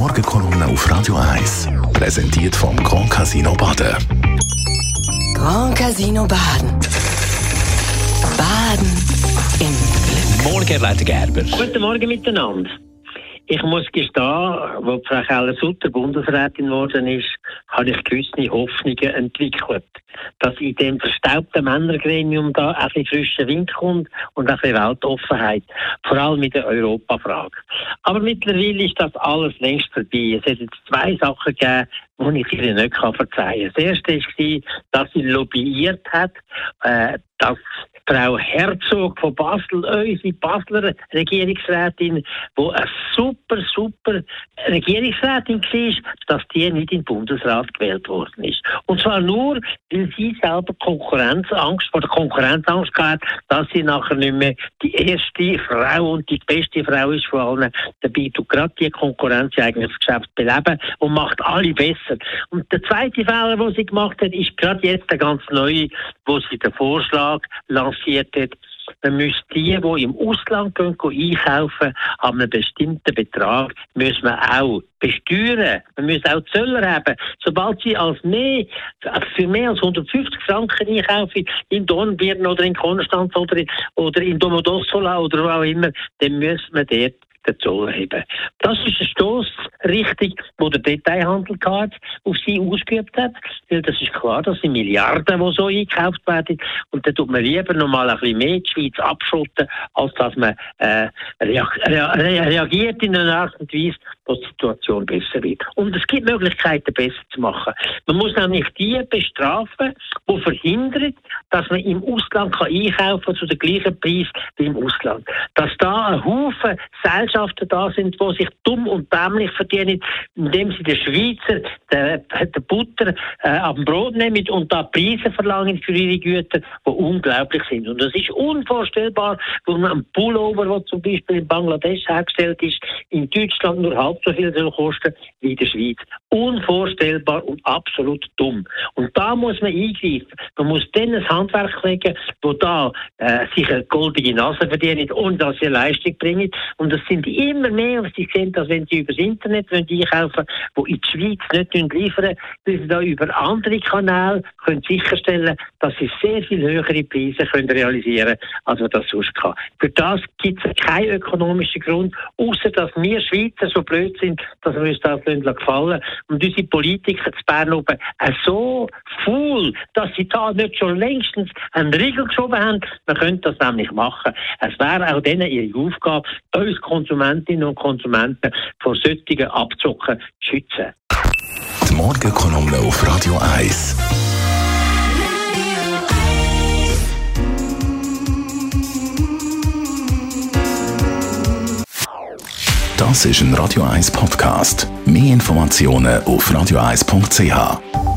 Morgenkolumne auf Radio 1. Präsentiert vom Grand Casino Baden. Grand Casino Baden. Baden im Glück. Morgen, Leiter Gerber. Guten Morgen miteinander. Ich muss gestehen, als Frau Keller-Sutter Bundesrätin geworden ist, habe ich gewisse Hoffnungen entwickelt, dass in dem verstaubten Männergremium da ein bisschen frischer Wind kommt und ein bisschen Weltoffenheit. Vor allem mit der Europafrage. Aber mittlerweile ist das alles längst vorbei. Es hat jetzt zwei Sachen gegeben, die ich ihr nicht verzeihen kann. Das erste war, dass sie lobbyiert hat, äh, dass Frau Herzog von Basel, unsere Basler Regierungsrätin, die eine super, super Regierungsrätin war, dass die nicht in den Bundesrat gewählt worden ist. Und zwar nur, weil sie selber Konkurrenzangst, vor der Konkurrenzangst hat, dass sie nachher nicht mehr die erste Frau und die beste Frau ist von allen. Dabei tut gerade die Konkurrenz eigentlich das Geschäft beleben und macht alle besser. Und der zweite Fehler, den sie gemacht hat, ist gerade jetzt der ganz neue, wo sie den Vorschlag lanciert hat, man müsste die, die im Ausland gehen, einkaufen, an einem bestimmten Betrag, müssen wir auch besteuern. Man muss auch Zöller haben. Sobald sie als mehr, für mehr als 150 Franken einkaufen, in Dornbirn oder in Konstanz oder in, oder in Domodossola oder wo auch immer, dann müssen wir dort den Zoll heben. Das ist eine Stossrichtung, wo der Detailhandel auf sie ausgeübt hat. Weil das ist klar, das sind Milliarden, die so eingekauft werden. Und da tut man lieber noch mal ein bisschen mehr die Schweiz abschotten, als dass man äh, reagiert in einer Art und Weise, dass die Situation besser wird. Und es gibt Möglichkeiten, besser zu machen. Man muss nämlich die bestrafen, die verhindern, dass man im Ausland kann einkaufen zu dem gleichen Preis wie im Ausland. Dass da ein Haufen Gesellschaften da sind, die sich dumm und dämlich verdienen, indem sie den Schweizer den Butter äh, am Brot nehmen und da Preise verlangen für ihre Güter, die unglaublich sind. Und das ist unvorstellbar, wo man ein Pullover, der zum Beispiel in Bangladesch hergestellt ist, in Deutschland nur halb so viel soll kosten wie in der Schweiz. Unvorstellbar und absolut dumm. Und da muss man eingreifen. Man muss dann ein Handwerk legen, wo da äh, sich eine goldige Nase verdienen und dass sie Leistung bringen. Und das sind immer mehr, was sie sehen, als wenn sie über das Internet einkaufen wollen, die in die Schweiz nicht liefern, weil sie da über andere Kanäle können sicherstellen dass sie sehr viel höhere Preise können realisieren können, als man das sonst kann. Für das gibt es keinen ökonomischen Grund, außer dass wir Schweizer so blöd sind, dass wir uns das gefallen und unsere Politiker zu Bern oben so faul, dass sie da nicht schon längstens einen Riegel geschoben haben. Man könnte das nämlich machen. Es wäre auch denen ihre Aufgabe, uns Konsumentinnen und Konsumenten vor solchen Abzocken zu schützen. Die Morgenkolumne auf Radio 1. Das ist ein Radio 1 Podcast. Mehr Informationen auf radio1.ch.